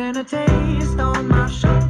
leaving a taste on my shoulder.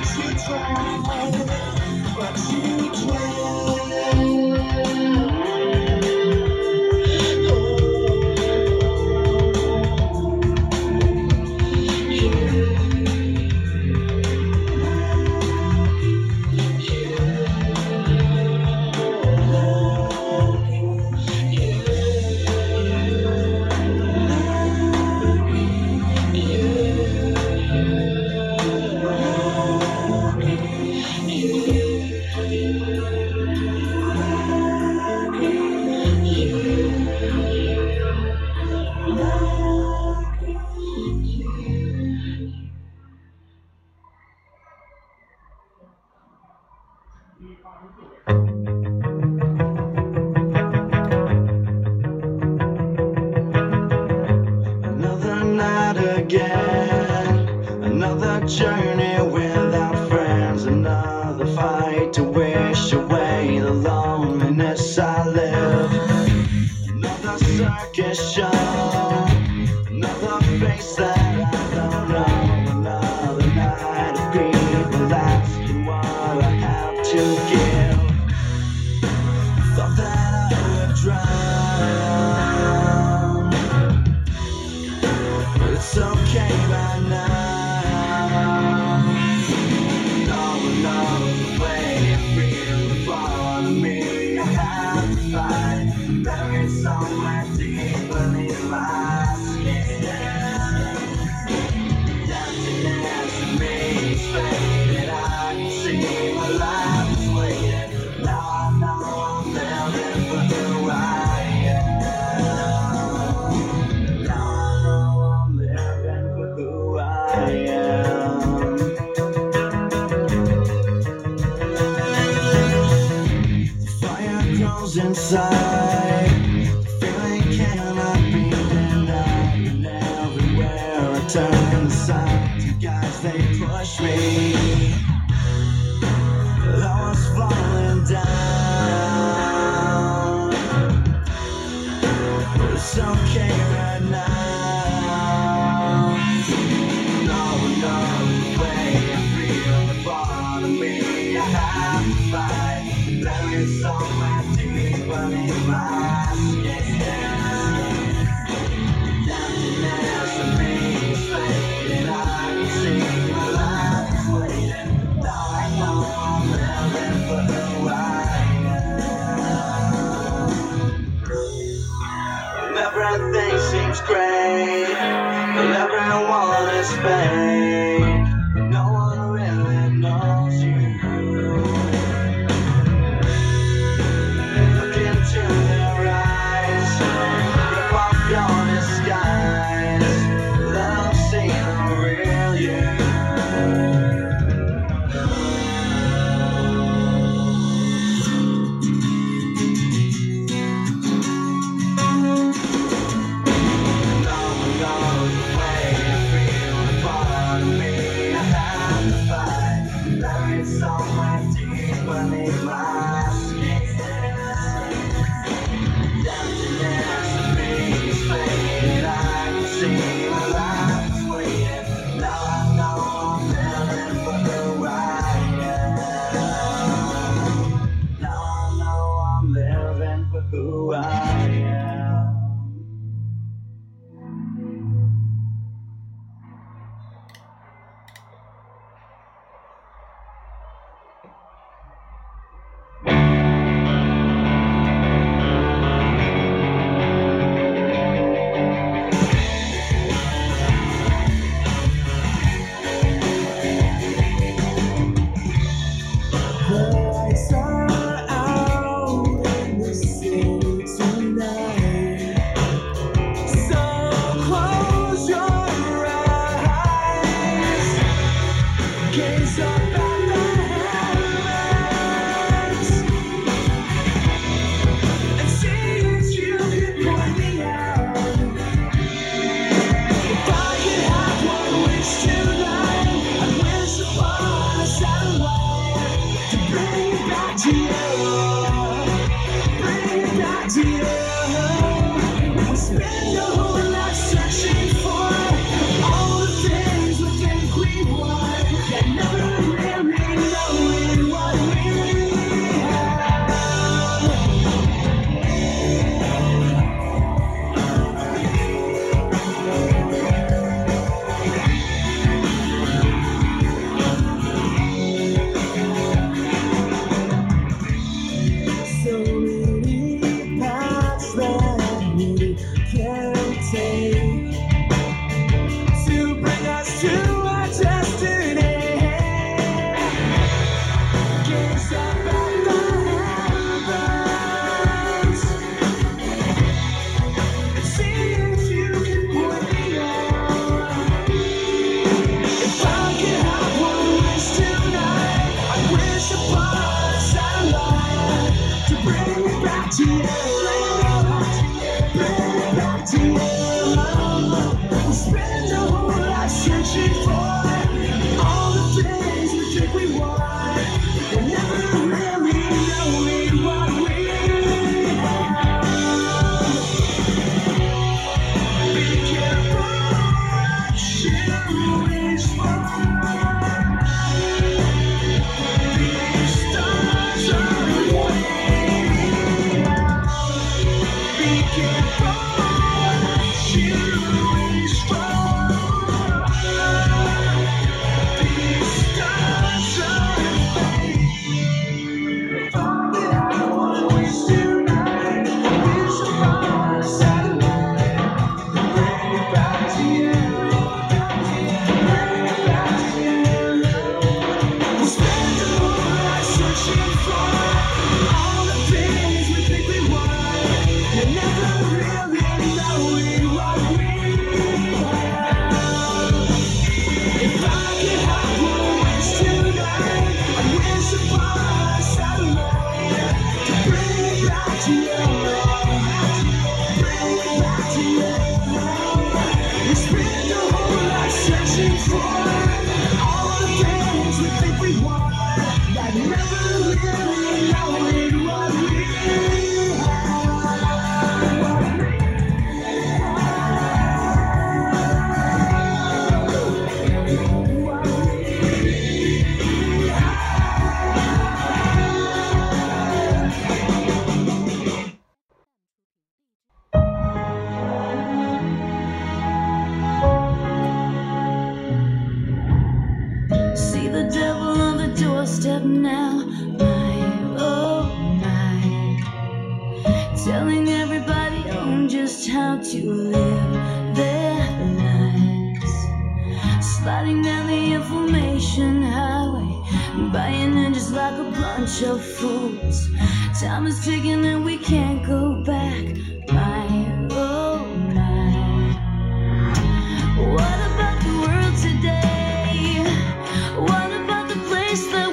You tried, journey without inside. strong. About the